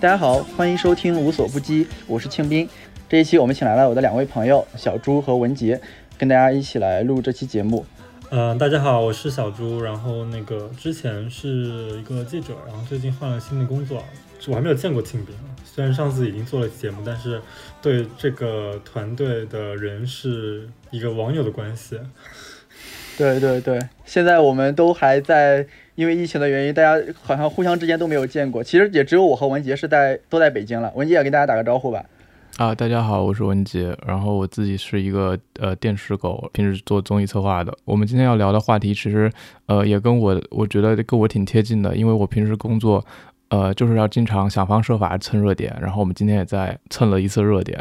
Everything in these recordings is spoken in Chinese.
大家好，欢迎收听无所不击，我是庆斌。这一期我们请来了我的两位朋友小朱和文杰，跟大家一起来录这期节目。嗯，大家好，我是小朱。然后那个之前是一个记者，然后最近换了新的工作。我还没有见过庆斌，虽然上次已经做了节目，但是对这个团队的人是一个网友的关系。对对对，现在我们都还在，因为疫情的原因，大家好像互相之间都没有见过。其实也只有我和文杰是在都在北京了。文杰也跟大家打个招呼吧。啊，大家好，我是文杰，然后我自己是一个呃电视狗，平时做综艺策划的。我们今天要聊的话题，其实呃也跟我我觉得跟我挺贴近的，因为我平时工作呃就是要经常想方设法蹭热点，然后我们今天也在蹭了一次热点。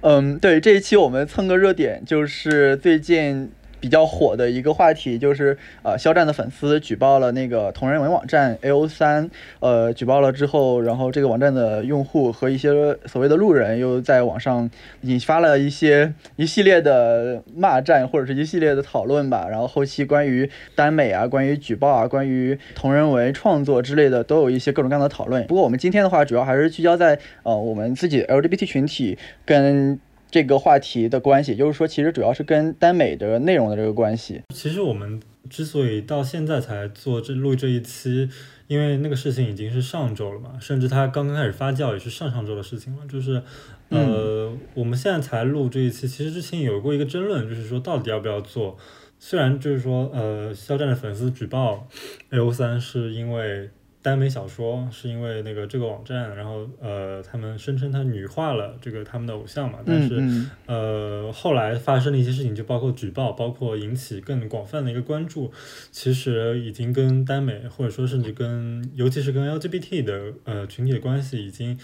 嗯，对，这一期我们蹭个热点，就是最近。比较火的一个话题就是，呃，肖战的粉丝举报了那个同人文网站 A O 三，呃，举报了之后，然后这个网站的用户和一些所谓的路人又在网上引发了一些一系列的骂战或者是一系列的讨论吧。然后后期关于耽美啊、关于举报啊、关于同人文创作之类的，都有一些各种各样的讨论。不过我们今天的话，主要还是聚焦在呃我们自己 L G B T 群体跟。这个话题的关系，就是说，其实主要是跟耽美的内容的这个关系。其实我们之所以到现在才做这录这一期，因为那个事情已经是上周了嘛，甚至它刚刚开始发酵也是上上周的事情了。就是，呃，我们现在才录这一期，其实之前有过一个争论，就是说到底要不要做。虽然就是说，呃，肖战的粉丝举报 A O 三是因为。耽美小说是因为那个这个网站，然后呃，他们声称他女化了这个他们的偶像嘛，但是呃，后来发生的一些事情，就包括举报，包括引起更广泛的一个关注，其实已经跟耽美或者说甚至跟尤其是跟 LGBT 的呃群体的关系已经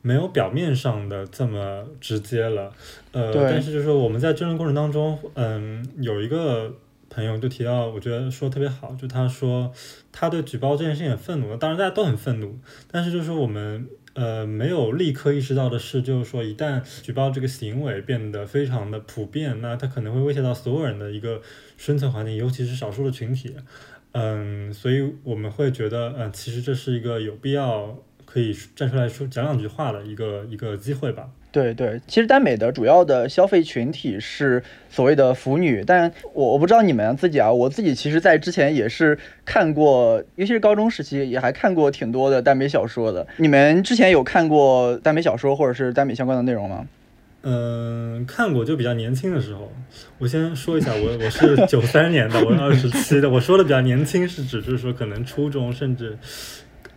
没有表面上的这么直接了，呃，但是就是说我们在争论过程当中，嗯，有一个。朋友就提到，我觉得说特别好，就他说他对举报这件事情很愤怒，当然大家都很愤怒，但是就是我们呃没有立刻意识到的是，就是说一旦举报这个行为变得非常的普遍，那它可能会威胁到所有人的一个生存环境，尤其是少数的群体，嗯，所以我们会觉得，嗯，其实这是一个有必要可以站出来说讲两句话的一个一个机会吧。对对，其实耽美的主要的消费群体是所谓的腐女，但我我不知道你们自己啊，我自己其实，在之前也是看过，尤其是高中时期，也还看过挺多的耽美小说的。你们之前有看过耽美小说或者是耽美相关的内容吗？嗯，看过，就比较年轻的时候。我先说一下，我我是九三年的，我二十七的。我说的比较年轻，是指就是说可能初中，甚至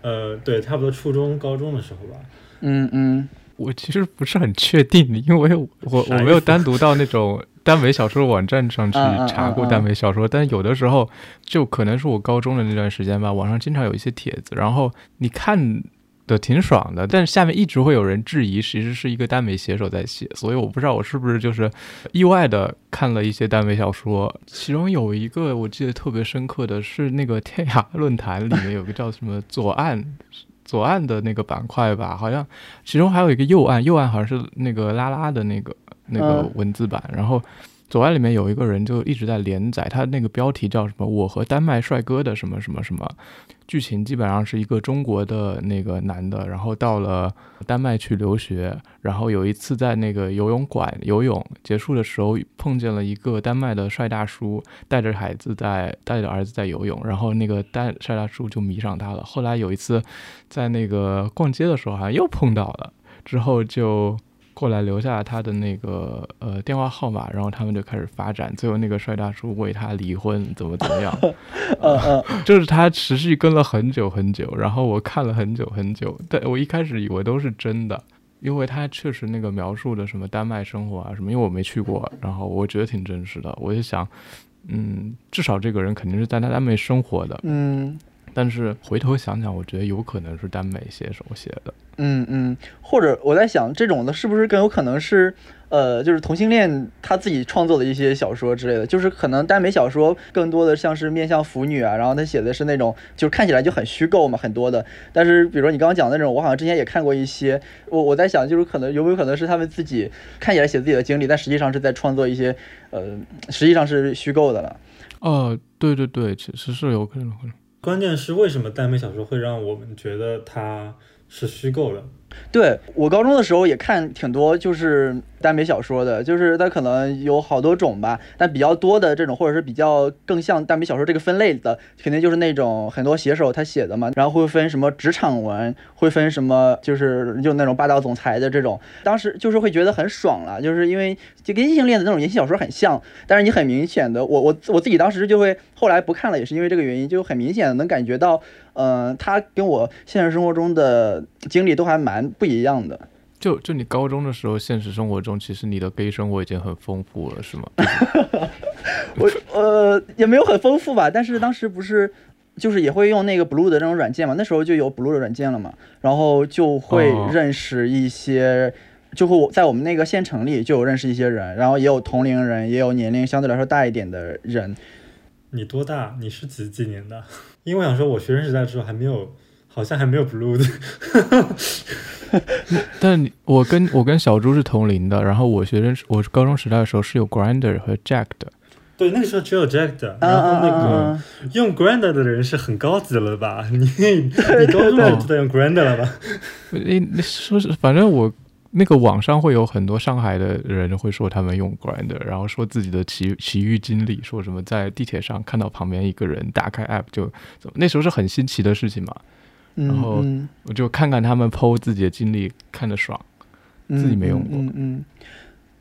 呃，对，差不多初中、高中的时候吧。嗯嗯。我其实不是很确定，因为我我没有单独到那种 耽美小说网站上去查过耽美小说，但有的时候就可能是我高中的那段时间吧，网上经常有一些帖子，然后你看的挺爽的，但是下面一直会有人质疑，其实是一个耽美写手在写，所以我不知道我是不是就是意外的看了一些耽美小说，其中有一个我记得特别深刻的是那个天涯论坛里面有个叫什么左岸。左岸的那个板块吧，好像其中还有一个右岸，右岸好像是那个拉拉的那个那个文字版，然后。左岸里面有一个人就一直在连载，他那个标题叫什么？我和丹麦帅哥的什么什么什么？剧情基本上是一个中国的那个男的，然后到了丹麦去留学，然后有一次在那个游泳馆游泳结束的时候，碰见了一个丹麦的帅大叔，带着孩子在带着儿子在游泳，然后那个丹帅大叔就迷上他了。后来有一次在那个逛街的时候，好像又碰到了，之后就。过来留下他的那个呃电话号码，然后他们就开始发展。最后那个帅大叔为他离婚，怎么怎么样？就是他持续跟了很久很久，然后我看了很久很久。但我一开始以为都是真的，因为他确实那个描述的什么丹麦生活啊什么，因为我没去过，然后我觉得挺真实的。我就想，嗯，至少这个人肯定是在他丹麦生活的。嗯。但是回头想想，我觉得有可能是耽美写手写的。嗯嗯，或者我在想，这种的是不是更有可能是，呃，就是同性恋他自己创作的一些小说之类的？就是可能耽美小说更多的像是面向腐女啊，然后他写的是那种，就是看起来就很虚构嘛，很多的。但是比如说你刚刚讲的那种，我好像之前也看过一些。我我在想，就是可能有没有可能是他们自己看起来写自己的经历，但实际上是在创作一些，呃，实际上是虚构的了。哦，对对对，其实是有可能。关键是为什么耽美小说会让我们觉得它是虚构的？对我高中的时候也看挺多，就是耽美小说的，就是它可能有好多种吧，但比较多的这种，或者是比较更像耽美小说这个分类的，肯定就是那种很多写手他写的嘛，然后会分什么职场文，会分什么就是就那种霸道总裁的这种，当时就是会觉得很爽了，就是因为就跟异性恋的那种言情小说很像，但是你很明显的，我我我自己当时就会后来不看了，也是因为这个原因，就很明显的能感觉到。嗯，他跟我现实生活中的经历都还蛮不一样的。就就你高中的时候，现实生活中其实你的 gay 生活已经很丰富了，是吗？我呃也没有很丰富吧，但是当时不是就是也会用那个 blue 的这种软件嘛，那时候就有 blue 的软件了嘛，然后就会认识一些，就会在我们那个县城里就有认识一些人，然后也有同龄人，也有年龄相对来说大一点的人。你多大？你是几几年的？因为我想说，我学生时代的时候还没有，好像还没有 blue 的。但我跟我跟小猪是同龄的，然后我学生我高中时代的时候是有 grinder 和 jack 的。对，那个时候只有 jack 的，然后那个用 grinder 的人是很高级了吧？你你高中就在用 grinder 了吧？你你说是，反正我。那个网上会有很多上海的人会说他们用 Grinder，然后说自己的奇奇遇经历，说什么在地铁上看到旁边一个人打开 App 就那时候是很新奇的事情嘛。然后我就看看他们 PO 自己的经历，看着爽，自己没用过。嗯嗯。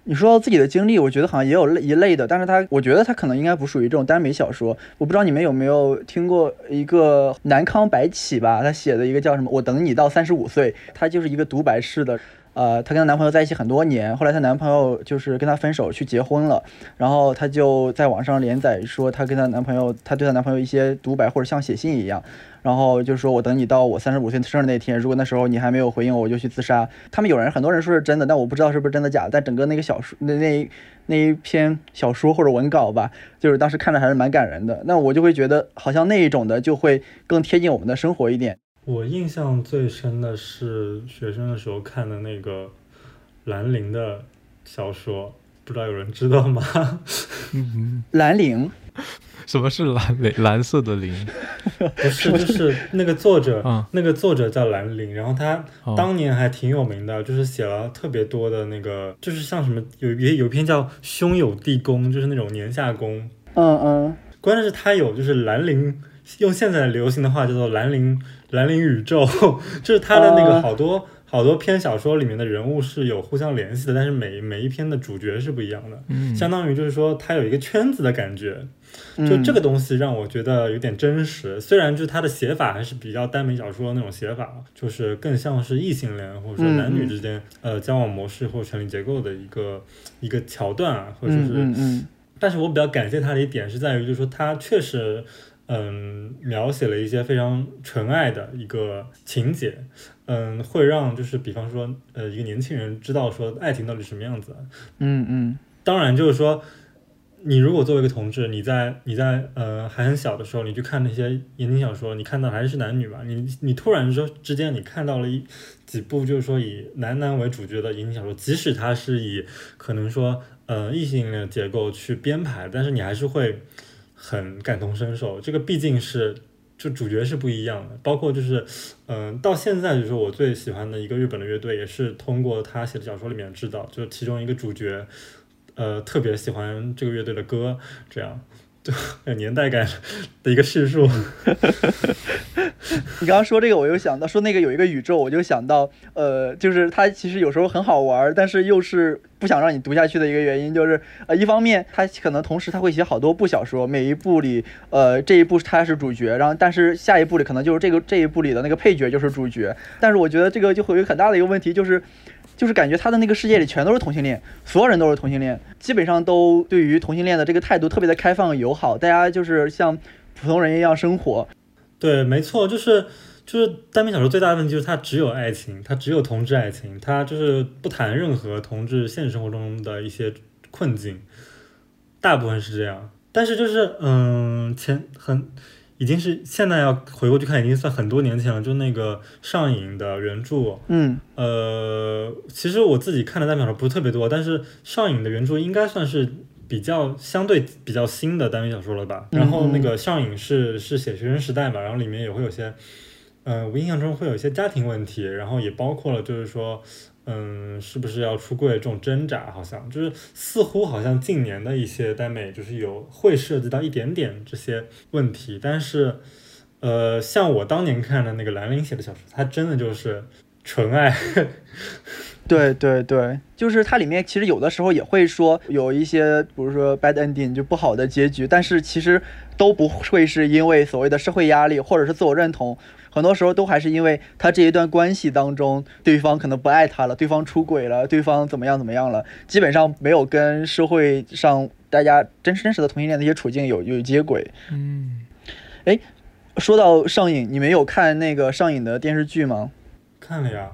你说到自己的经历，我觉得好像也有类一类的，但是他我觉得他可能应该不属于这种耽美小说。我不知道你们有没有听过一个南康白起吧，他写的一个叫什么？我等你到三十五岁，他就是一个独白式的。呃，她跟她男朋友在一起很多年，后来她男朋友就是跟她分手去结婚了，然后她就在网上连载说她跟她男朋友，她对她男朋友一些独白或者像写信一样，然后就是说我等你到我三十五岁生日那天，如果那时候你还没有回应我，我就去自杀。他们有人很多人说是真的，但我不知道是不是真的假的。但整个那个小说那那那一篇小说或者文稿吧，就是当时看着还是蛮感人的。那我就会觉得好像那一种的就会更贴近我们的生活一点。我印象最深的是学生的时候看的那个兰陵的小说，不知道有人知道吗？兰陵，什么是兰陵？蓝色的陵？不是，就是那个作者，那个作者叫兰陵，然后他当年还挺有名的，就是写了特别多的那个，就是像什么有也有篇叫《兄友弟恭》，就是那种年下恭。嗯嗯。关键是他有就是兰陵，用现在流行的话叫做兰陵。兰陵宇宙 就是他的那个好多好多篇小说里面的人物是有互相联系的，但是每每一篇的主角是不一样的，嗯，相当于就是说他有一个圈子的感觉，就这个东西让我觉得有点真实。虽然就是他的写法还是比较耽美小说那种写法，就是更像是异性恋或者说男女之间呃交往模式或权力结构的一个一个桥段啊，或者是，嗯，但是我比较感谢他的一点是在于，就是说他确实。嗯，描写了一些非常纯爱的一个情节，嗯，会让就是比方说，呃，一个年轻人知道说爱情到底什么样子。嗯嗯。当然，就是说，你如果作为一个同志，你在你在呃还很小的时候，你去看那些言情小说，你看到还是男女吧，你你突然说之间你看到了一几部就是说以男男为主角的言情小说，即使它是以可能说呃异性恋的结构去编排，但是你还是会。很感同身受，这个毕竟是就主角是不一样的，包括就是，嗯，到现在就是我最喜欢的一个日本的乐队，也是通过他写的小说里面知道，就是其中一个主角，呃，特别喜欢这个乐队的歌，这样。就 有年代感的一个叙述。你刚刚说这个，我又想到说那个有一个宇宙，我就想到，呃，就是它其实有时候很好玩，但是又是不想让你读下去的一个原因，就是呃，一方面他可能同时他会写好多部小说，每一部里，呃，这一部他是主角，然后但是下一部里可能就是这个这一部里的那个配角就是主角，但是我觉得这个就会有很大的一个问题，就是。就是感觉他的那个世界里全都是同性恋，所有人都是同性恋，基本上都对于同性恋的这个态度特别的开放友好，大家就是像普通人一样生活。对，没错，就是就是耽美小说最大的问题就是它只有爱情，它只有同志爱情，它就是不谈任何同志现实生活中的一些困境，大部分是这样。但是就是嗯，前很。已经是现在要回过去看，已经算很多年前了。就那个上影的原著，嗯，呃，其实我自己看的代表作不是特别多，但是上影的原著应该算是比较相对比较新的单元小说了吧。然后那个上瘾是是写学生时代嘛，然后里面也会有些，嗯，我印象中会有一些家庭问题，然后也包括了就是说。嗯，是不是要出柜这种挣扎，好像就是似乎好像近年的一些耽美就是有会涉及到一点点这些问题，但是，呃，像我当年看的那个兰陵写的小说，它真的就是纯爱。对对对，就是它里面其实有的时候也会说有一些，比如说 bad ending 就不好的结局，但是其实都不会是因为所谓的社会压力或者是自我认同。很多时候都还是因为他这一段关系当中，对方可能不爱他了，对方出轨了，对方怎么样怎么样了，基本上没有跟社会上大家真实真实的同性恋的一些处境有有接轨。嗯，哎，说到上瘾，你们有看那个上瘾的电视剧吗？看了呀。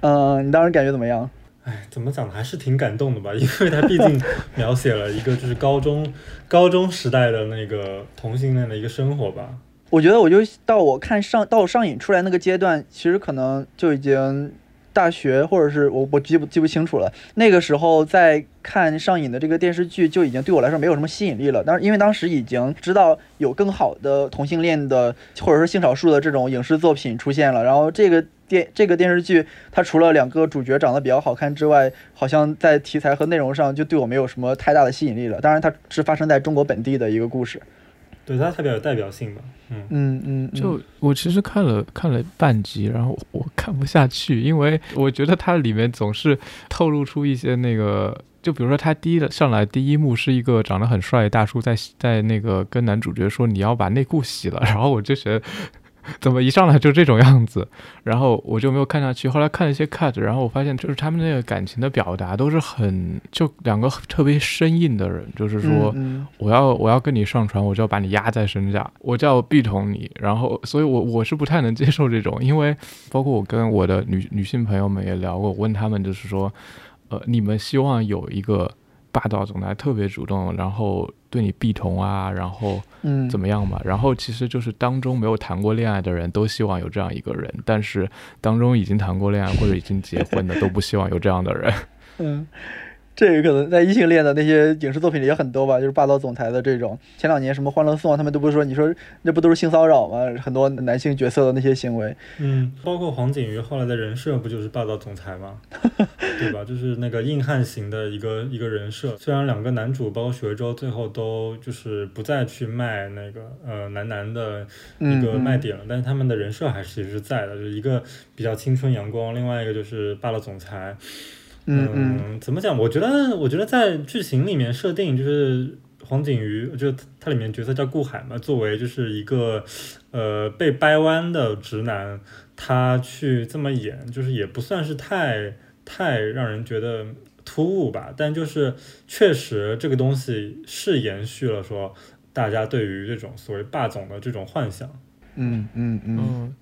嗯，你当时感觉怎么样？哎，怎么讲还是挺感动的吧，因为他毕竟描写了一个就是高中高中时代的那个同性恋的一个生活吧。我觉得我就到我看上到我上瘾出来那个阶段，其实可能就已经大学或者是我我记不记不清楚了。那个时候在看上瘾的这个电视剧，就已经对我来说没有什么吸引力了。但是因为当时已经知道有更好的同性恋的或者说性少数的这种影视作品出现了，然后这个电这个电视剧它除了两个主角长得比较好看之外，好像在题材和内容上就对我没有什么太大的吸引力了。当然它是发生在中国本地的一个故事。对它特别有代表性吧，嗯嗯嗯，就我其实看了看了半集，然后我看不下去，因为我觉得它里面总是透露出一些那个，就比如说他第一上来第一幕是一个长得很帅的大叔在在那个跟男主角说你要把内裤洗了，然后我就觉得。怎么一上来就这种样子，然后我就没有看下去。后来看了一些 cut，然后我发现就是他们那个感情的表达都是很就两个特别生硬的人，就是说我要我要跟你上床，我就要把你压在身下，我就要逼捅你。然后，所以我我是不太能接受这种，因为包括我跟我的女女性朋友们也聊过，我问他们就是说，呃，你们希望有一个。霸道总裁特别主动，然后对你避同啊，然后嗯怎么样嘛？然后其实就是当中没有谈过恋爱的人都希望有这样一个人，但是当中已经谈过恋爱或者已经结婚的都不希望有这样的人。嗯。这个可能在异性恋的那些影视作品里也很多吧，就是霸道总裁的这种。前两年什么《欢乐颂》啊，他们都不是说，你说那不都是性骚扰吗？很多男性角色的那些行为。嗯，包括黄景瑜后来的人设不就是霸道总裁吗？对吧？就是那个硬汉型的一个一个人设。虽然两个男主包括许魏洲最后都就是不再去卖那个呃男男的一个卖点了，但是他们的人设还是其实是在的，就是一个比较青春阳光，另外一个就是霸道总裁。嗯，怎么讲？我觉得，我觉得在剧情里面设定就是黄景瑜，就他里面角色叫顾海嘛，作为就是一个呃被掰弯的直男，他去这么演，就是也不算是太太让人觉得突兀吧。但就是确实这个东西是延续了说大家对于这种所谓霸总的这种幻想。嗯嗯嗯。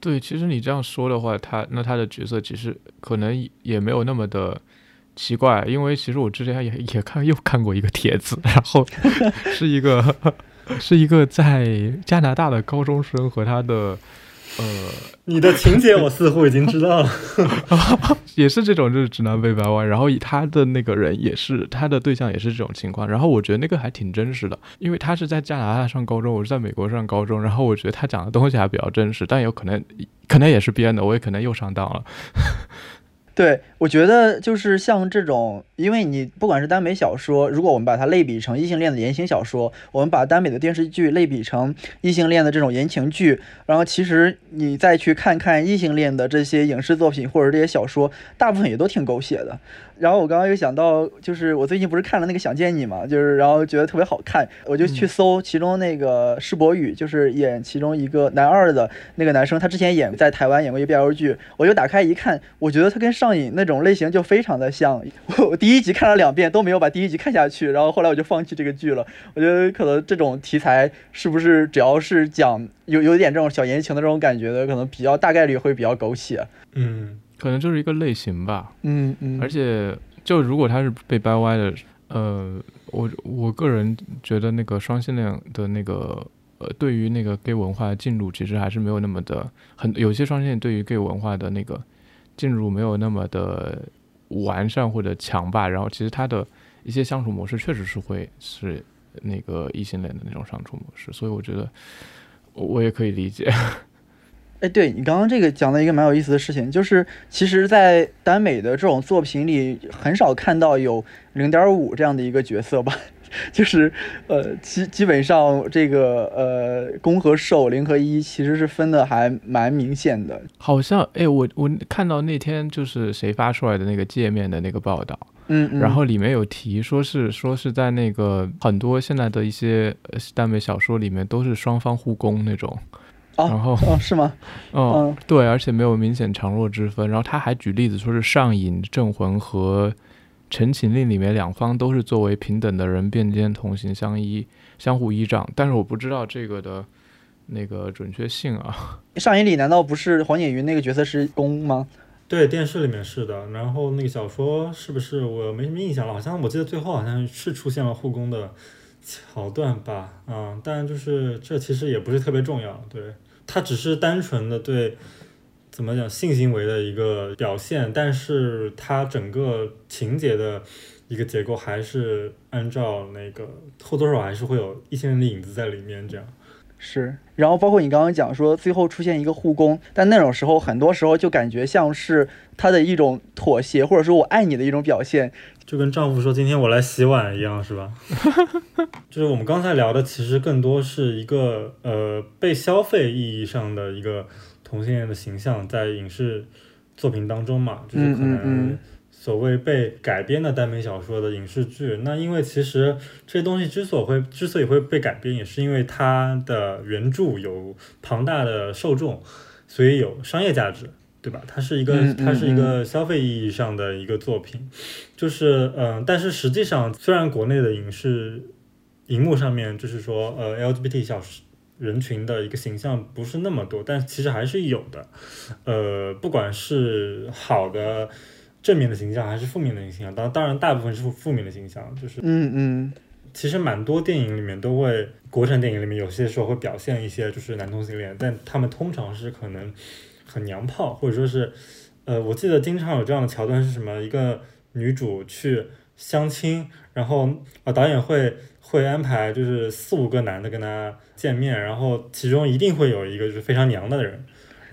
对，其实你这样说的话，他那他的角色其实可能也没有那么的奇怪，因为其实我之前也也看又看过一个帖子，然后是一个 是一个在加拿大的高中生和他的。呃，你的情节我似乎已经知道了，也是这种，就是直男被掰弯，然后他的那个人也是他的对象，也是这种情况。然后我觉得那个还挺真实的，因为他是在加拿大上高中，我是在美国上高中，然后我觉得他讲的东西还比较真实，但有可能可能也是编的，我也可能又上当了。对，我觉得就是像这种，因为你不管是耽美小说，如果我们把它类比成异性恋的言情小说，我们把耽美的电视剧类比成异性恋的这种言情剧，然后其实你再去看看异性恋的这些影视作品或者这些小说，大部分也都挺狗血的。然后我刚刚又想到，就是我最近不是看了那个《想见你》嘛，就是然后觉得特别好看，我就去搜其中那个施柏宇，就是演其中一个男二的那个男生，他之前演在台湾演过一个 BL 剧，我就打开一看，我觉得他跟上瘾那种类型就非常的像。我第一集看了两遍都没有把第一集看下去，然后后来我就放弃这个剧了。我觉得可能这种题材是不是只要是讲有有点这种小言情的这种感觉的，可能比较大概率会比较狗血。嗯。可能就是一个类型吧，嗯嗯，而且就如果他是被掰歪的，呃，我我个人觉得那个双性恋的那个呃，对于那个 gay 文化的进入，其实还是没有那么的很，有些双性恋对于 gay 文化的那个进入没有那么的完善或者强吧，然后其实他的一些相处模式确实是会是那个异性恋的那种相处模式，所以我觉得我也可以理解。哎，对你刚刚这个讲了一个蛮有意思的事情，就是其实，在耽美的这种作品里，很少看到有零点五这样的一个角色吧？就是呃，基基本上这个呃攻和受零和一其实是分的还蛮明显的。好像哎，我我看到那天就是谁发出来的那个界面的那个报道，嗯，然后里面有提说是说是在那个很多现在的一些耽美小说里面都是双方互攻那种。然后哦是吗？嗯，对，而且没有明显强弱之分。然后他还举例子说是《上瘾》《镇魂》和《陈情令》里面两方都是作为平等的人并肩同行，相依相互依仗。但是我不知道这个的那个准确性啊。《上瘾》里难道不是黄景瑜那个角色是公吗？对，电视里面是的。然后那个小说是不是我没什么印象了？好像我记得最后好像是出现了护工的桥段吧？嗯，但就是这其实也不是特别重要，对。它只是单纯的对怎么讲性行为的一个表现，但是它整个情节的一个结构还是按照那个或多或少还是会有一些人的影子在里面，这样。是。然后包括你刚刚讲说最后出现一个护工，但那种时候很多时候就感觉像是他的一种妥协，或者说我爱你的一种表现。就跟丈夫说今天我来洗碗一样，是吧？就是我们刚才聊的，其实更多是一个呃被消费意义上的一个同性恋的形象，在影视作品当中嘛，就是可能所谓被改编的耽美小说的影视剧。那因为其实这些东西之所以会之所以会被改编，也是因为它的原著有庞大的受众，所以有商业价值。对吧？它是一个，它是一个消费意义上的一个作品，就是嗯，但是实际上，虽然国内的影视荧幕上面就是说，呃，LGBT 小人群的一个形象不是那么多，但其实还是有的。呃，不管是好的正面的形象，还是负面的形象，当当然大部分是负面的形象，就是嗯嗯，其实蛮多电影里面都会，国产电影里面有些时候会表现一些就是男同性恋，但他们通常是可能。很娘炮，或者说是，呃，我记得经常有这样的桥段是什么？一个女主去相亲，然后啊，导演会会安排就是四五个男的跟她见面，然后其中一定会有一个就是非常娘的人，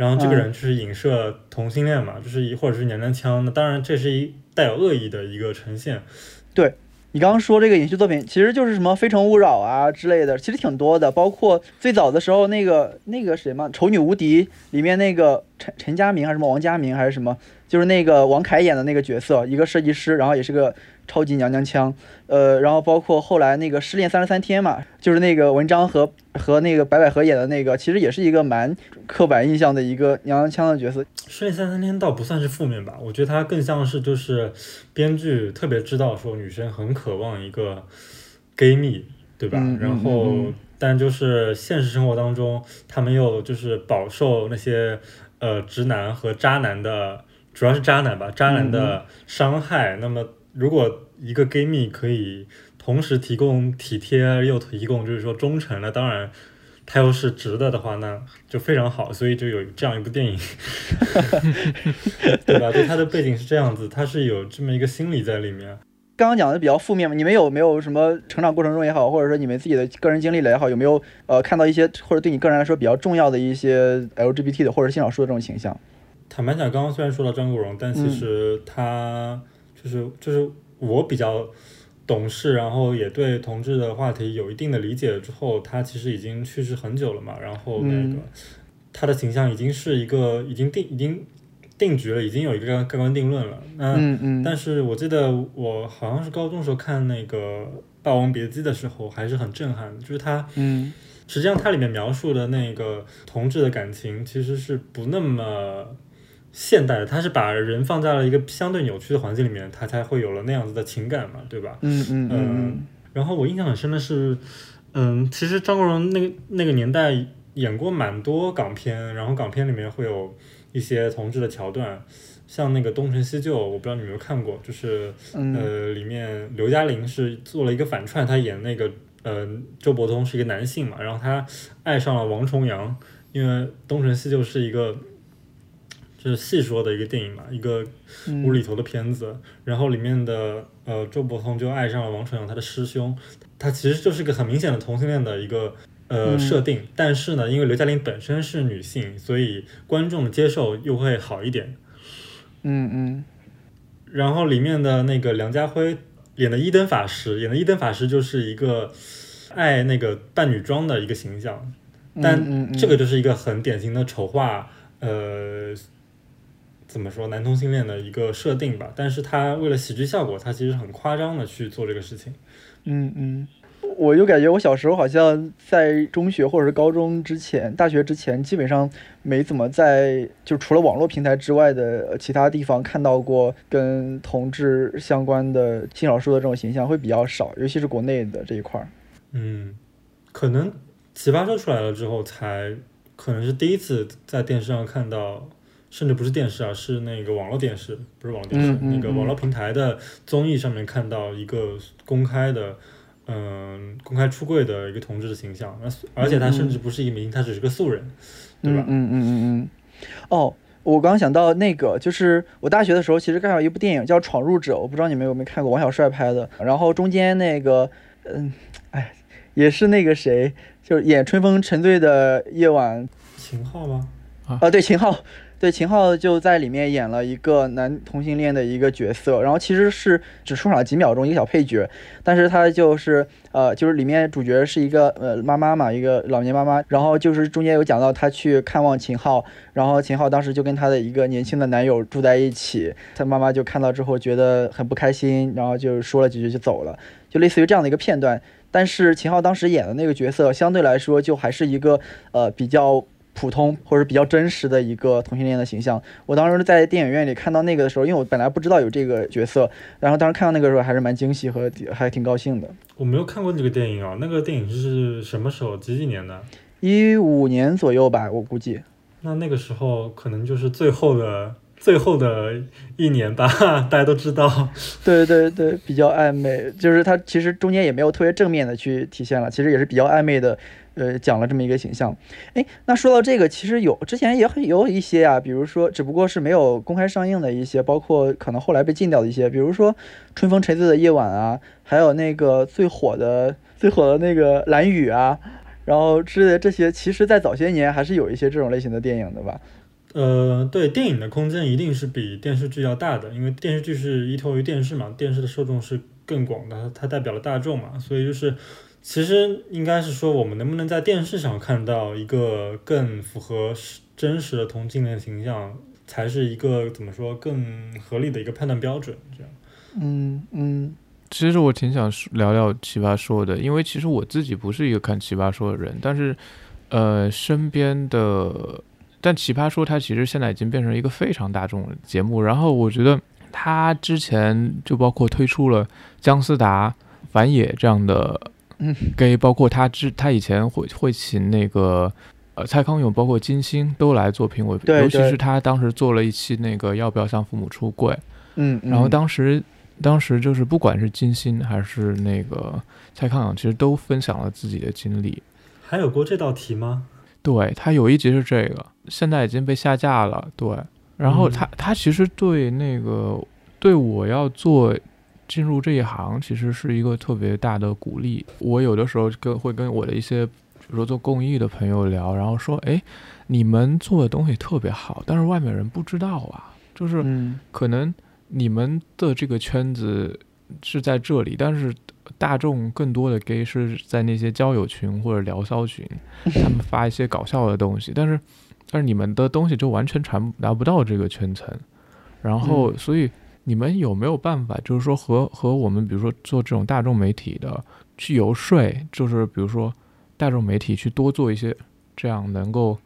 然后这个人就是影射同性恋嘛，就是一或者是娘娘腔。那当然这是一带有恶意的一个呈现，对。你刚刚说这个影视作品，其实就是什么《非诚勿扰》啊之类的，其实挺多的。包括最早的时候，那个那个谁嘛，《丑女无敌》里面那个陈陈佳明还是什么王佳明还是什么，就是那个王凯演的那个角色，一个设计师，然后也是个。超级娘娘腔，呃，然后包括后来那个失恋三十三天嘛，就是那个文章和和那个白百合演的那个，其实也是一个蛮刻板印象的一个娘娘腔的角色。失恋三十三天倒不算是负面吧，我觉得它更像是就是编剧特别知道说女生很渴望一个 gay 蜜，对吧？然后但就是现实生活当中，他们又就是饱受那些呃直男和渣男的，主要是渣男吧，渣男的伤害，那么。如果一个 gay 蜜可以同时提供体贴又提供就是说忠诚，那当然他又是直的的话，那就非常好。所以就有这样一部电影，对吧？对他的背景是这样子，他是有这么一个心理在里面。刚刚讲的比较负面嘛，你们有没有什么成长过程中也好，或者说你们自己的个人经历了也好，有没有呃看到一些或者对你个人来说比较重要的一些 LGBT 的或者性少数的这种形象？坦白讲，刚刚虽然说到张国荣，但其实他。就是就是我比较懂事，然后也对同志的话题有一定的理解之后，他其实已经去世很久了嘛。然后那个他的形象已经是一个已经定已经定局了，已经有一个盖棺定论了。那但是我记得我好像是高中时候看那个《霸王别姬》的时候，还是很震撼。就是他，嗯，实际上它里面描述的那个同志的感情，其实是不那么。现代的，他是把人放在了一个相对扭曲的环境里面，他才会有了那样子的情感嘛，对吧？嗯嗯嗯。然后我印象很深的是，嗯，其实张国荣那个那个年代演过蛮多港片，然后港片里面会有一些同志的桥段，像那个《东成西就》，我不知道你有没有看过，就是呃，里面刘嘉玲是做了一个反串，她演那个呃周伯通是一个男性嘛，然后她爱上了王重阳，因为《东成西就》是一个。就是细说的一个电影嘛，一个无厘头的片子。然后里面的呃周伯通就爱上了王传荣他的师兄，他其实就是一个很明显的同性恋的一个呃设定。但是呢，因为刘嘉玲本身是女性，所以观众的接受又会好一点。嗯嗯。然后里面的那个梁家辉演的伊登法师，演的伊登法师就是一个爱那个扮女装的一个形象，但这个就是一个很典型的丑化，呃，怎么说男同性恋的一个设定吧。但是他为了喜剧效果，他其实很夸张的去做这个事情。嗯嗯。我就感觉我小时候好像在中学或者是高中之前、大学之前，基本上没怎么在就除了网络平台之外的其他地方看到过跟同志相关的性少数的这种形象，会比较少，尤其是国内的这一块儿。嗯，可能奇葩说出来了之后，才可能是第一次在电视上看到，甚至不是电视啊，是那个网络电视，不是网络电视，那个网络平台的综艺上面看到一个公开的。嗯，公开出柜的一个同志的形象，那而且他甚至不是一名，他只是个素人，对吧？嗯嗯嗯嗯。哦，我刚想到那个，就是我大学的时候，其实看到一部电影叫《闯入者》，我不知道你们有没有看过，王小帅拍的。然后中间那个，嗯，哎，也是那个谁，就是演《春风沉醉的夜晚》，秦昊吗？啊，对，秦昊。对，秦昊就在里面演了一个男同性恋的一个角色，然后其实是只出场了几秒钟，一个小配角，但是他就是呃，就是里面主角是一个呃妈妈嘛，一个老年妈妈，然后就是中间有讲到他去看望秦昊，然后秦昊当时就跟他的一个年轻的男友住在一起，他妈妈就看到之后觉得很不开心，然后就说了几句就走了，就类似于这样的一个片段，但是秦昊当时演的那个角色相对来说就还是一个呃比较。普通或者比较真实的一个同性恋的形象。我当时在电影院里看到那个的时候，因为我本来不知道有这个角色，然后当时看到那个时候还是蛮惊喜和还挺高兴的。我没有看过这个电影啊，那个电影是什么时候？几几年的？一五年左右吧，我估计。那那个时候可能就是最后的最后的一年吧，大家都知道。对对对，比较暧昧，就是他其实中间也没有特别正面的去体现了，其实也是比较暧昧的。呃，讲了这么一个形象，哎，那说到这个，其实有之前也很有一些啊，比如说，只不过是没有公开上映的一些，包括可能后来被禁掉的一些，比如说《春风沉醉的夜晚》啊，还有那个最火的最火的那个《蓝雨》啊，然后之类这些，其实在早些年还是有一些这种类型的电影的吧。呃，对，电影的空间一定是比电视剧要大的，因为电视剧是依托于电视嘛，电视的受众是更广的，它代表了大众嘛，所以就是。其实应该是说，我们能不能在电视上看到一个更符合真实的同性恋形象，才是一个怎么说更合理的一个判断标准。这样，嗯嗯。其实我挺想聊聊奇葩说的，因为其实我自己不是一个看奇葩说的人，但是，呃，身边的，但奇葩说它其实现在已经变成一个非常大众的节目。然后我觉得他之前就包括推出了姜思达、樊野这样的。嗯，给包括他之他以前会会请那个呃蔡康永，包括金星都来做评委，尤其是他当时做了一期那个要不要向父母出柜，嗯，然后当时当时就是不管是金星还是那个蔡康永，其实都分享了自己的经历。还有过这道题吗？对他有一集是这个，现在已经被下架了。对，然后他他其实对那个对我要做。进入这一行其实是一个特别大的鼓励。我有的时候跟会跟我的一些，比如说做公益的朋友聊，然后说：“哎，你们做的东西特别好，但是外面人不知道啊。就是可能你们的这个圈子是在这里，但是大众更多的 gay 是在那些交友群或者聊骚群，他们发一些搞笑的东西，但是但是你们的东西就完全传达不到这个圈层，然后所以。”你们有没有办法，就是说和和我们，比如说做这种大众媒体的去游说，就是比如说大众媒体去多做一些这样能够。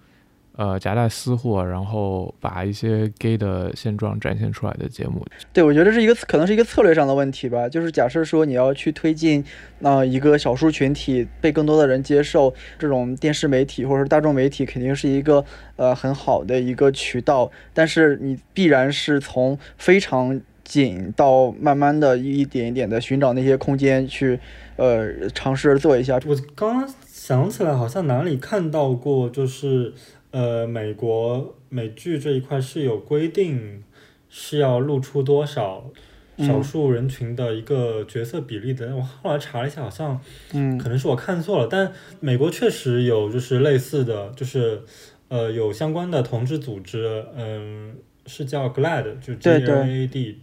呃，夹带私货，然后把一些 gay 的现状展现出来的节目。对，我觉得这是一个可能是一个策略上的问题吧。就是假设说你要去推进那一个少数群体被更多的人接受，这种电视媒体或者是大众媒体肯定是一个呃很好的一个渠道。但是你必然是从非常紧到慢慢的一点一点的寻找那些空间去呃尝试做一下。我刚刚想起来，好像哪里看到过，就是。呃，美国美剧这一块是有规定，是要露出多少少数人群的一个角色比例的。我后来查了一下，好像嗯可能是我看错了，但美国确实有就是类似的，就是呃有相关的同志组织，嗯，是叫 GLAD，就 G L A D。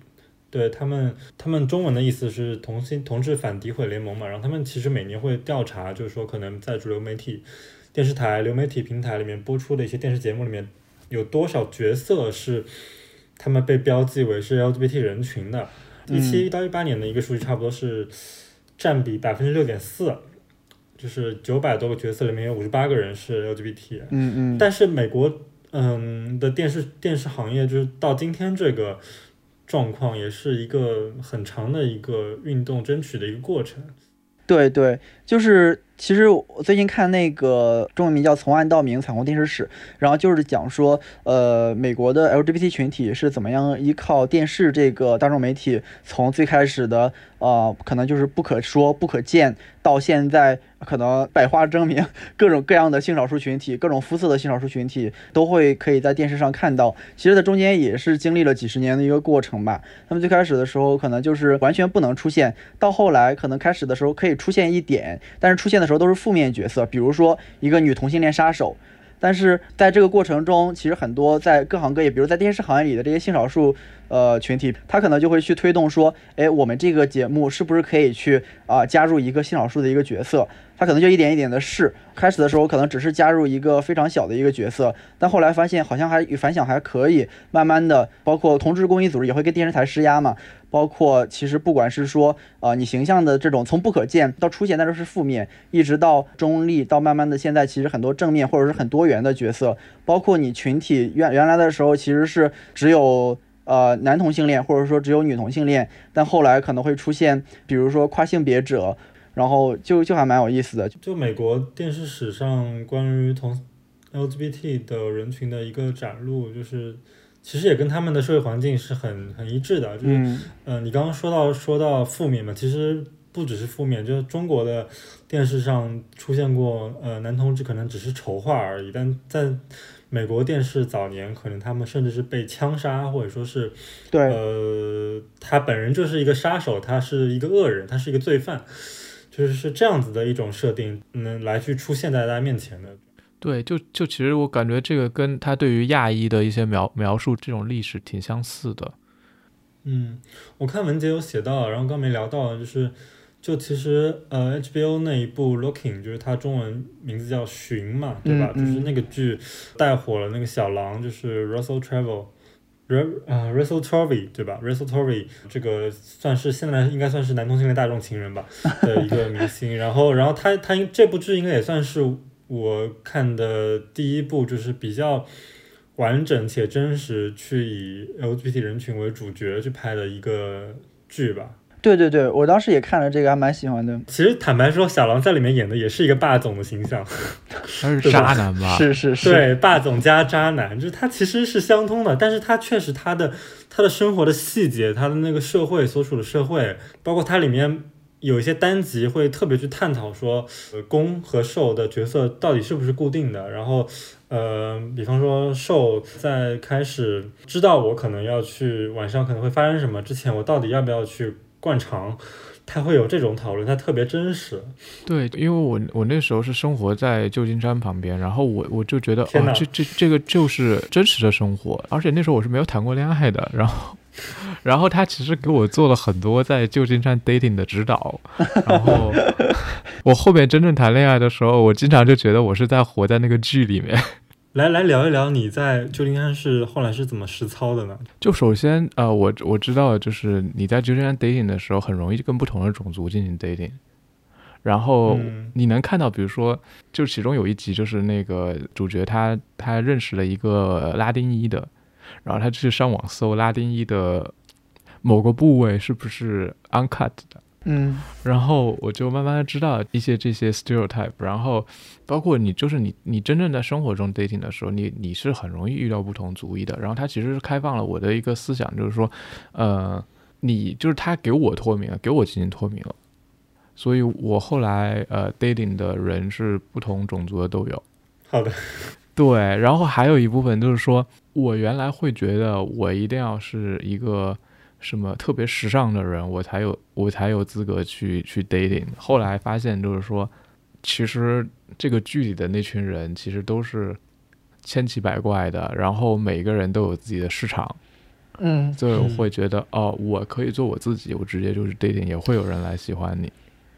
对他们，他们中文的意思是同性同志反诋毁联盟嘛，然后他们其实每年会调查，就是说可能在主流媒体、电视台、流媒体平台里面播出的一些电视节目里面，有多少角色是他们被标记为是 LGBT 人群的。一七到一八年的一个数据差不多是占比百分之六点四，就是九百多个角色里面有五十八个人是 LGBT。嗯嗯，但是美国嗯的电视电视行业就是到今天这个状况，也是一个很长的一个运动争取的一个过程。对对，就是其实我最近看那个中文名叫《从暗到明：彩虹电视史》，然后就是讲说，呃，美国的 LGBT 群体是怎么样依靠电视这个大众媒体，从最开始的呃，可能就是不可说、不可见，到现在可能百花争鸣，各种各样的性少数群体、各种肤色的性少数群体都会可以在电视上看到。其实，在中间也是经历了几十年的一个过程吧。他们最开始的时候，可能就是完全不能出现，到后来可能开始的时候可以出现一点，但是出现的的时候都是负面角色，比如说一个女同性恋杀手。但是在这个过程中，其实很多在各行各业，比如在电视行业里的这些性少数呃群体，他可能就会去推动说，哎，我们这个节目是不是可以去啊、加入一个性少数的一个角色？他可能就一点一点的试，开始的时候可能只是加入一个非常小的一个角色，但后来发现好像还反响还可以，慢慢的，包括同志公益组织也会跟电视台施压嘛，包括其实不管是说呃你形象的这种从不可见到出现，但是是负面，一直到中立，到慢慢的现在其实很多正面或者是很多元的角色，包括你群体原原来的时候其实是只有。呃，男同性恋或者说只有女同性恋，但后来可能会出现，比如说跨性别者，然后就就还蛮有意思的。就美国电视史上关于同 LGBT 的人群的一个展露，就是其实也跟他们的社会环境是很很一致的。就是，嗯呃，你刚刚说到说到负面嘛，其实不只是负面，就是中国的电视上出现过，呃，男同志可能只是丑化而已，但在美国电视早年，可能他们甚至是被枪杀，或者说是，对，呃，他本人就是一个杀手，他是一个恶人，他是一个罪犯，就是是这样子的一种设定，嗯，来去出现在大家面前的。对，就就其实我感觉这个跟他对于亚裔的一些描描述这种历史挺相似的。嗯，我看文杰有写到，然后刚没聊到，就是就其实呃 HBO 那一部《Looking》，就是它中文名字叫《寻》嘛，对吧？嗯嗯就是那个剧带火了那个小狼，就是 Russell Travel。r 啊、r u s s e l l Tovey 对吧？Russell Tovey 这个算是现在应该算是男同性恋大众情人吧的一个明星，然后然后他他这部剧应该也算是我看的第一部，就是比较完整且真实去以 LGBT 人群为主角去拍的一个剧吧。对对对，我当时也看了这个，还蛮喜欢的。其实坦白说，小狼在里面演的也是一个霸总的形象，他是渣男吧？是是是，对，霸总加渣男，就是他其实是相通的，但是他确实他的他的生活的细节，他的那个社会所处的社会，包括它里面有一些单集会特别去探讨说，呃，攻和受的角色到底是不是固定的，然后。呃，比方说受在开始知道我可能要去晚上可能会发生什么之前，我到底要不要去灌肠，他会有这种讨论，他特别真实。对，因为我我那时候是生活在旧金山旁边，然后我我就觉得哦这这这个就是真实的生活，而且那时候我是没有谈过恋爱的，然后然后他其实给我做了很多在旧金山 dating 的指导，然后我后面真正谈恋爱的时候，我经常就觉得我是在活在那个剧里面。来来聊一聊你在旧金山是后来是怎么实操的呢？就首先，呃，我我知道，就是你在旧金山 dating 的时候，很容易跟不同的种族进行 dating。然后嗯你能看到，比如说，就其中有一集就是那个主角他他认识了一个拉丁裔的，然后他去上网搜拉丁裔的某个部位是不是 uncut 的，嗯。然后我就慢慢的知道一些这些 stereotype，然后包括你就是你你真正在生活中 dating 的时候，你你是很容易遇到不同族裔的，然后他其实是开放了我的一个思想，就是说，呃，你就是他给我脱敏了，给我进行脱敏了，所以我后来呃 dating 的人是不同种族的都有。好的，对，然后还有一部分就是说，我原来会觉得我一定要是一个什么特别时尚的人，我才有我才有资格去去 dating。后来发现就是说，其实这个剧里的那群人其实都是千奇百怪的，然后每个人都有自己的市场。嗯，所以我会觉得哦，我可以做我自己，我直接就是 dating，也会有人来喜欢你。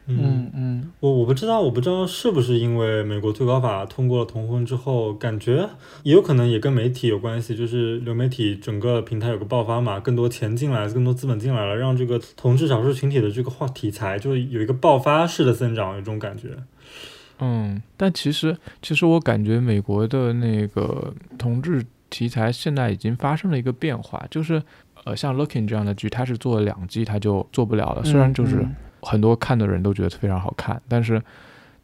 嗯嗯，我我不知道，我不知道是不是因为美国最高法通过了同婚之后，感觉也有可能也跟媒体有关系，就是流媒体整个平台有个爆发嘛，更多钱进来，更多资本进来了，让这个同志少数群体的这个话题材就有一个爆发式的增长，有这种感觉。嗯，但其实其实我感觉美国的那个同志题材现在已经发生了一个变化，就是呃，像《Looking》这样的剧，它是做了两季，它就做不了了，虽然就是。很多看的人都觉得非常好看，但是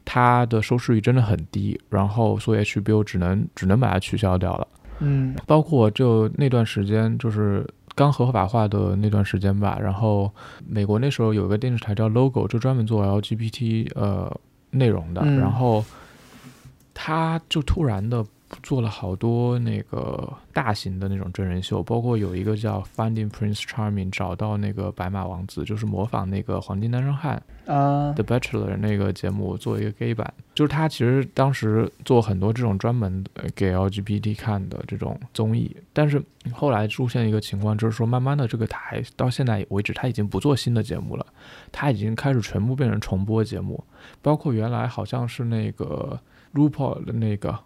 它的收视率真的很低，然后所以 HBO 只能只能把它取消掉了。嗯，包括就那段时间，就是刚合法化的那段时间吧，然后美国那时候有个电视台叫 Logo，就专门做 LGBT 呃内容的，然后他就突然的。做了好多那个大型的那种真人秀，包括有一个叫《Finding Prince Charming》，找到那个白马王子，就是模仿那个黄金单身汉啊，《The Bachelor》那个节目做一个 gay 版。就是他其实当时做很多这种专门给 LGBT 看的这种综艺，但是后来出现一个情况，就是说慢慢的这个台到现在为止，他已经不做新的节目了，他已经开始全部变成重播节目，包括原来好像是那个 RuPaul 的那个。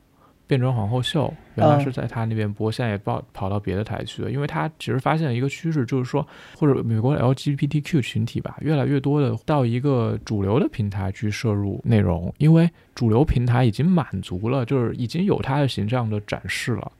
变装皇后秀原来是在他那边播，现在也跑跑到别的台去了。因为他其实发现了一个趋势，就是说，或者美国 LGBTQ 群体吧，越来越多的到一个主流的平台去摄入内容，因为主流平台已经满足了，就是已经有它的形象的展示了。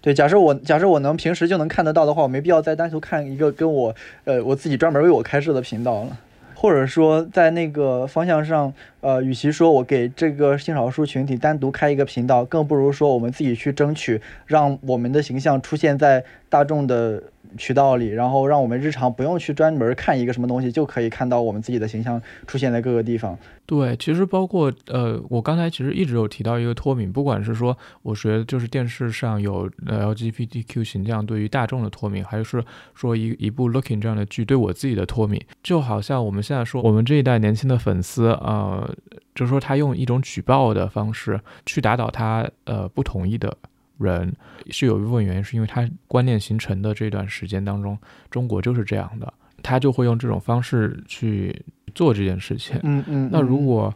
对，假设我假设我能平时就能看得到的话，我没必要再单独看一个跟我呃我自己专门为我开设的频道了。或者说，在那个方向上，呃，与其说我给这个性少数群体单独开一个频道，更不如说我们自己去争取，让我们的形象出现在大众的。渠道里，然后让我们日常不用去专门看一个什么东西，就可以看到我们自己的形象出现在各个地方。对，其实包括呃，我刚才其实一直有提到一个脱敏，不管是说我觉得就是电视上有 LGBTQ 形象对于大众的脱敏，还是说一一部 Looking 这样的剧对我自己的脱敏，就好像我们现在说我们这一代年轻的粉丝，呃，就是说他用一种举报的方式去打倒他呃不同意的。人是有一部分原因，是因为他观念形成的这段时间当中，中国就是这样的，他就会用这种方式去做这件事情。嗯嗯。那如果，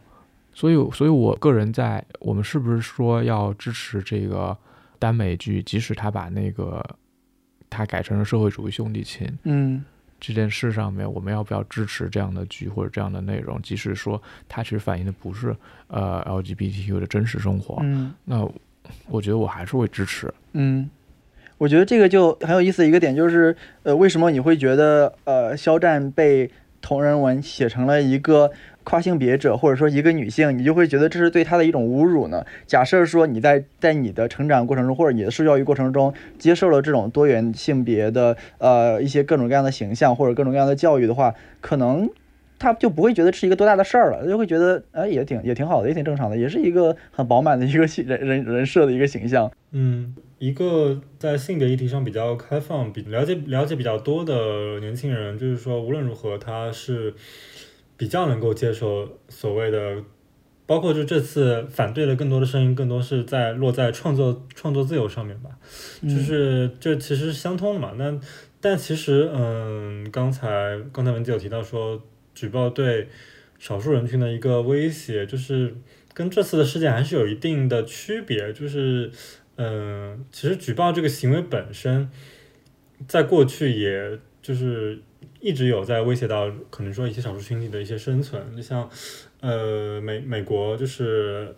所以所以我个人在我们是不是说要支持这个耽美剧，即使他把那个他改成了社会主义兄弟情，嗯，这件事上面，我们要不要支持这样的剧或者这样的内容？即使说它其实反映的不是呃 LGBTQ 的真实生活，嗯，那。我觉得我还是会支持。嗯，我觉得这个就很有意思一个点就是，呃，为什么你会觉得呃肖战被同人文写成了一个跨性别者，或者说一个女性，你就会觉得这是对他的一种侮辱呢？假设说你在在你的成长过程中，或者你的受教育过程中，接受了这种多元性别的呃一些各种各样的形象或者各种各样的教育的话，可能。他就不会觉得是一个多大的事儿了，就会觉得哎也挺也挺好的，也挺正常的，也是一个很饱满的一个人人人设的一个形象。嗯，一个在性别议题上比较开放、比了解了解比较多的年轻人，就是说无论如何他是比较能够接受所谓的，包括就这次反对的更多的声音，更多是在落在创作创作自由上面吧，就是这其实是相通的嘛。那但其实嗯，刚才刚才文姐有提到说。举报对少数人群的一个威胁，就是跟这次的事件还是有一定的区别。就是，嗯，其实举报这个行为本身，在过去也就是一直有在威胁到可能说一些少数群体的一些生存。就像，呃，美美国就是。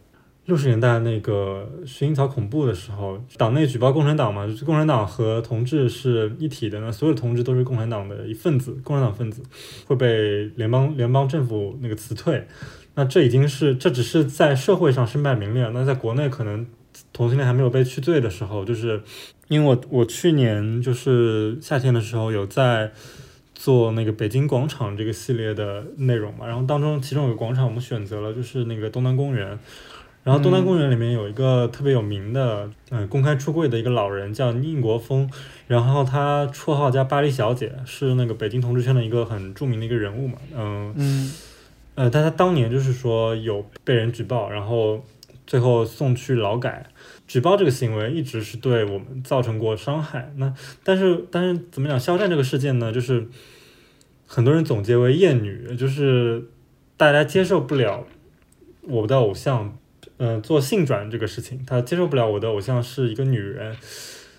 六十年代那个薰衣草恐怖的时候，党内举报共产党嘛，共产党和同志是一体的，那所有同志都是共产党的一份子，共产党分子会被联邦联邦政府那个辞退，那这已经是这只是在社会上身败名裂，那在国内可能同性恋还没有被去罪的时候，就是因为我我去年就是夏天的时候有在做那个北京广场这个系列的内容嘛，然后当中其中有个广场我们选择了就是那个东南公园。然后东南公园里面有一个特别有名的，嗯，公开出柜的一个老人叫宁国峰，然后他绰号叫巴黎小姐，是那个北京同志圈的一个很著名的一个人物嘛，嗯嗯，呃，但他当年就是说有被人举报，然后最后送去劳改。举报这个行为一直是对我们造成过伤害。那但是但是怎么讲？肖战这个事件呢，就是很多人总结为厌女，就是大家接受不了我的偶像，嗯，做性转这个事情，他接受不了我的偶像是一个女人，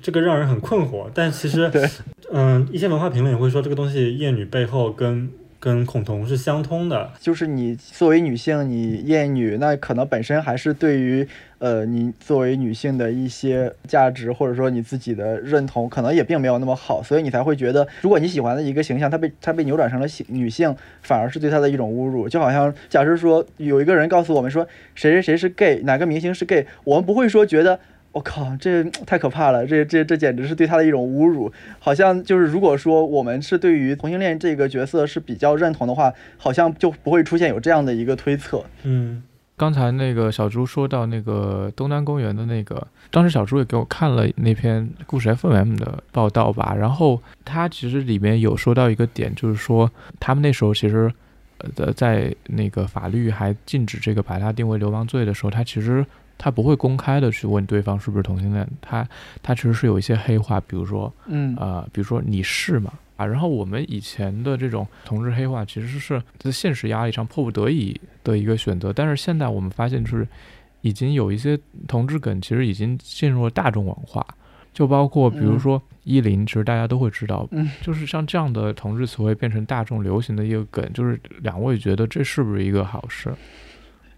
这个让人很困惑。但其实，嗯，一些文化评论也会说，这个东西厌女背后跟。跟恐同是相通的，就是你作为女性，你厌女，那可能本身还是对于呃你作为女性的一些价值，或者说你自己的认同，可能也并没有那么好，所以你才会觉得，如果你喜欢的一个形象，它被它被扭转成了性女性，反而是对她的一种侮辱。就好像假设说有一个人告诉我们说谁谁谁是 gay，哪个明星是 gay，我们不会说觉得。我靠，这太可怕了！这这这简直是对他的一种侮辱。好像就是，如果说我们是对于同性恋这个角色是比较认同的话，好像就不会出现有这样的一个推测。嗯，刚才那个小猪说到那个东南公园的那个，当时小猪也给我看了那篇故事 FM 的报道吧。然后他其实里面有说到一个点，就是说他们那时候其实呃在那个法律还禁止这个把它定为流氓罪的时候，他其实。他不会公开的去问对方是不是同性恋，他他其实是有一些黑话，比如说，嗯，呃，比如说你是嘛啊，然后我们以前的这种同志黑话其实是在现实压力上迫不得已的一个选择，但是现在我们发现就是已经有一些同志梗其实已经进入了大众文化，就包括比如说一零，其实大家都会知道，嗯，就是像这样的同志词汇变成大众流行的一个梗，就是两位觉得这是不是一个好事？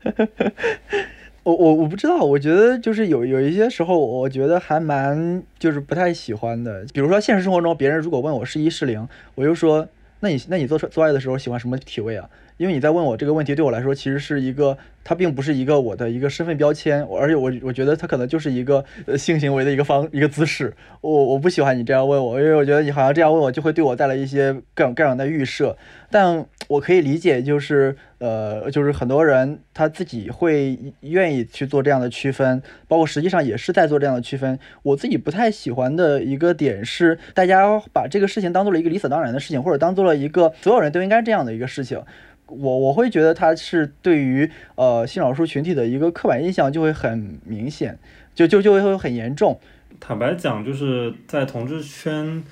我我我不知道，我觉得就是有有一些时候，我觉得还蛮就是不太喜欢的。比如说现实生活中，别人如果问我是一是零，我就说，那你那你做做爱的时候喜欢什么体位啊？因为你在问我这个问题，对我来说其实是一个，它并不是一个我的一个身份标签，而且我我觉得它可能就是一个呃性行为的一个方一个姿势。我我不喜欢你这样问我，因为我觉得你好像这样问我就会对我带来一些各种各样的预设。但我可以理解，就是呃，就是很多人他自己会愿意去做这样的区分，包括实际上也是在做这样的区分。我自己不太喜欢的一个点是，大家把这个事情当做了一个理所当然的事情，或者当做了一个所有人都应该这样的一个事情。我我会觉得它是对于呃性少数群体的一个刻板印象就会很明显，就就就会很严重。坦白讲，就是在同志圈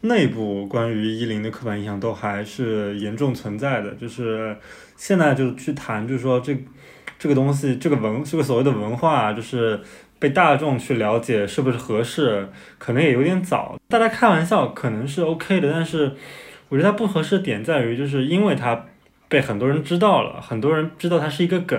内部，关于一零的刻板印象都还是严重存在的。就是现在就去谈，就是说这这个东西，这个文这个所谓的文化，就是被大众去了解是不是合适，可能也有点早。大家开玩笑可能是 OK 的，但是我觉得它不合适的点在于，就是因为它。被很多人知道了，很多人知道它是一个梗，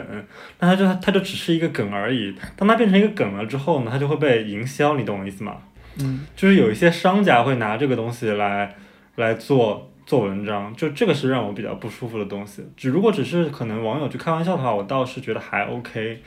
那它就它就只是一个梗而已。当它变成一个梗了之后呢，它就会被营销，你懂我意思吗？嗯，就是有一些商家会拿这个东西来来做做文章，就这个是让我比较不舒服的东西。只如果只是可能网友去开玩笑的话，我倒是觉得还 OK。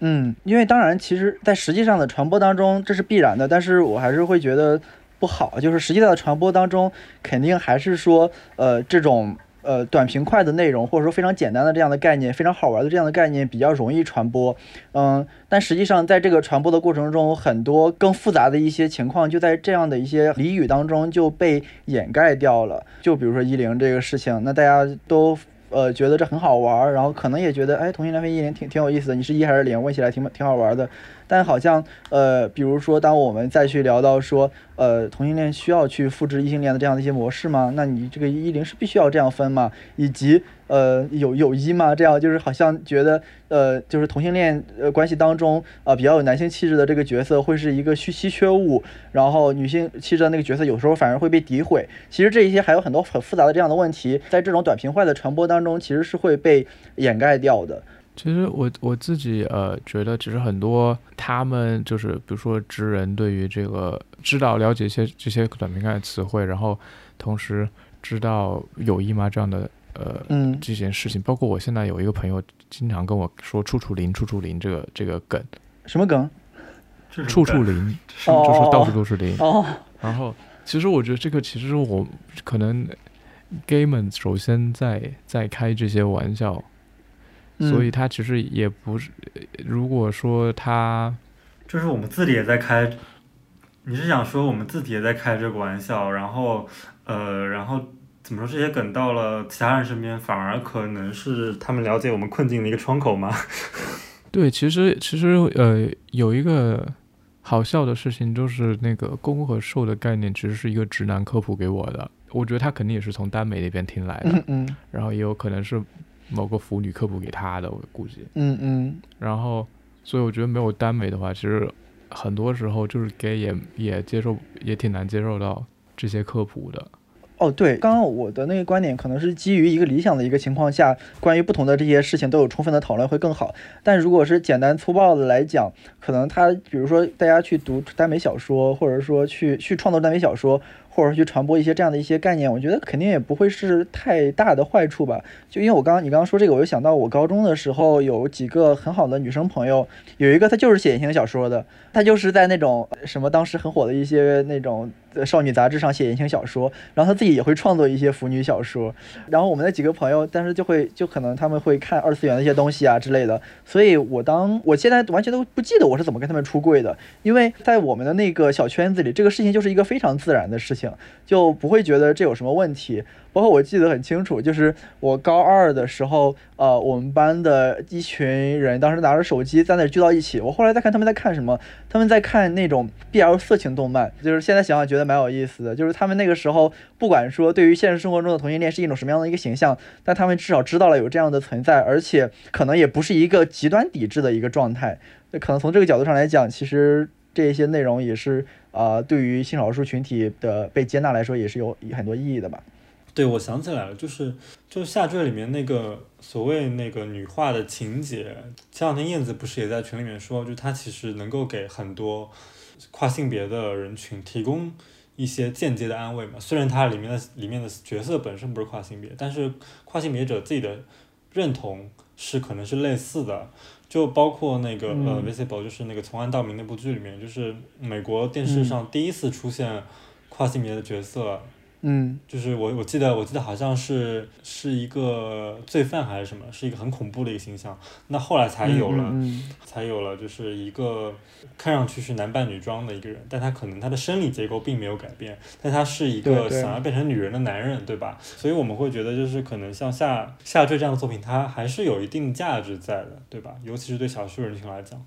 嗯，因为当然，其实在实际上的传播当中，这是必然的，但是我还是会觉得不好。就是实际上的传播当中，肯定还是说，呃，这种。呃，短平快的内容，或者说非常简单的这样的概念，非常好玩的这样的概念，比较容易传播。嗯，但实际上在这个传播的过程中，很多更复杂的一些情况，就在这样的一些俚语当中就被掩盖掉了。就比如说一零这个事情，那大家都呃觉得这很好玩，然后可能也觉得，哎，同性恋分一零挺挺有意思的，你是一还是零？问起来挺挺好玩的。但好像，呃，比如说，当我们再去聊到说，呃，同性恋需要去复制异性恋的这样的一些模式吗？那你这个一零是必须要这样分吗？以及，呃，有有一吗？这样就是好像觉得，呃，就是同性恋呃关系当中，啊，比较有男性气质的这个角色会是一个稀稀缺物，然后女性气质的那个角色有时候反而会被诋毁。其实这一些还有很多很复杂的这样的问题，在这种短平快的传播当中，其实是会被掩盖掉的。其实我我自己呃觉得，其实很多他们就是比如说职人对于这个知道了解一些这些短平快的词汇，然后同时知道友谊吗这样的呃这件事情，包括我现在有一个朋友经常跟我说“处处零处处零”这个这个梗，什么梗？处处零，就是到处都是零。哦。然后其实我觉得这个其实我可能 gay 们首先在在开这些玩笑。所以他其实也不是，如果说他，就是我们自己也在开，你是想说我们自己也在开这个玩笑，然后呃，然后怎么说这些梗到了其他人身边，反而可能是他们了解我们困境的一个窗口吗？对，其实其实呃，有一个好笑的事情，就是那个攻和受的概念，其实是一个直男科普给我的。我觉得他肯定也是从耽美那边听来的，嗯嗯，然后也有可能是某个腐女科普给他的，我估计，嗯嗯，然后所以我觉得没有耽美的话，其实很多时候就是 gay 也也接受，也挺难接受到这些科普的。哦，对，刚刚我的那个观点可能是基于一个理想的一个情况下，关于不同的这些事情都有充分的讨论会更好。但如果是简单粗暴的来讲，可能他比如说大家去读耽美小说，或者说去去创作耽美小说。或者去传播一些这样的一些概念，我觉得肯定也不会是太大的坏处吧。就因为我刚刚你刚刚说这个，我就想到我高中的时候有几个很好的女生朋友，有一个她就是写言情小说的，她就是在那种什么当时很火的一些那种少女杂志上写言情小说，然后她自己也会创作一些腐女小说。然后我们那几个朋友，但是就会就可能他们会看二次元的一些东西啊之类的，所以我当我现在完全都不记得我是怎么跟他们出柜的，因为在我们的那个小圈子里，这个事情就是一个非常自然的事情。就不会觉得这有什么问题。包括我记得很清楚，就是我高二的时候，呃，我们班的一群人当时拿着手机在那聚到一起。我后来再看他们在看什么，他们在看那种 BL 色情动漫。就是现在想想觉得蛮有意思的。就是他们那个时候，不管说对于现实生活中的同性恋是一种什么样的一个形象，但他们至少知道了有这样的存在，而且可能也不是一个极端抵制的一个状态。可能从这个角度上来讲，其实这些内容也是。啊，对于性少数群体的被接纳来说，也是有很多意义的吧？对，我想起来了，就是就下坠里面那个所谓那个女化的情节，前两天燕子不是也在群里面说，就她其实能够给很多跨性别的人群提供一些间接的安慰嘛。虽然它里面的里面的角色本身不是跨性别，但是跨性别者自己的认同是可能是类似的。就包括那个呃，Visible，就是那个从暗到明那部剧里面，就是美国电视上第一次出现跨性别的角色。嗯，就是我我记得我记得好像是是一个罪犯还是什么，是一个很恐怖的一个形象。那后来才有了，才有了就是一个看上去是男扮女装的一个人，但他可能他的生理结构并没有改变，但他是一个想要变成女人的男人，对吧？所以我们会觉得就是可能像下下坠这样的作品，它还是有一定价值在的，对吧？尤其是对小数人群来讲。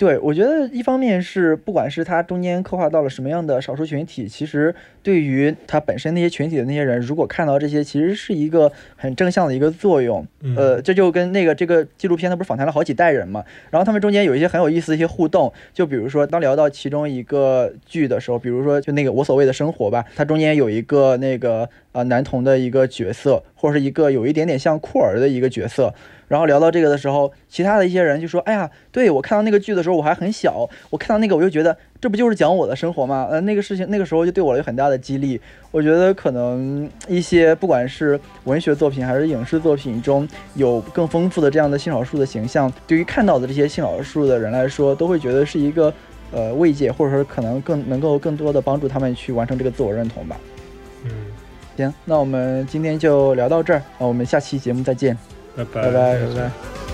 对，我觉得一方面是，不管是它中间刻画到了什么样的少数群体，其实对于他本身那些群体的那些人，如果看到这些，其实是一个很正向的一个作用。呃，这就跟那个这个纪录片，它不是访谈了好几代人嘛，然后他们中间有一些很有意思的一些互动，就比如说当聊到其中一个剧的时候，比如说就那个我所谓的生活吧，它中间有一个那个呃男童的一个角色，或者是一个有一点点像酷儿的一个角色。然后聊到这个的时候，其他的一些人就说：“哎呀，对我看到那个剧的时候我还很小，我看到那个我就觉得这不就是讲我的生活吗？呃，那个事情那个时候就对我有很大的激励。我觉得可能一些不管是文学作品还是影视作品中有更丰富的这样的性少数的形象，对于看到的这些性少数的人来说，都会觉得是一个呃慰藉，或者说可能更能够更多的帮助他们去完成这个自我认同吧。嗯，行，那我们今天就聊到这儿，那我们下期节目再见。拜拜拜拜。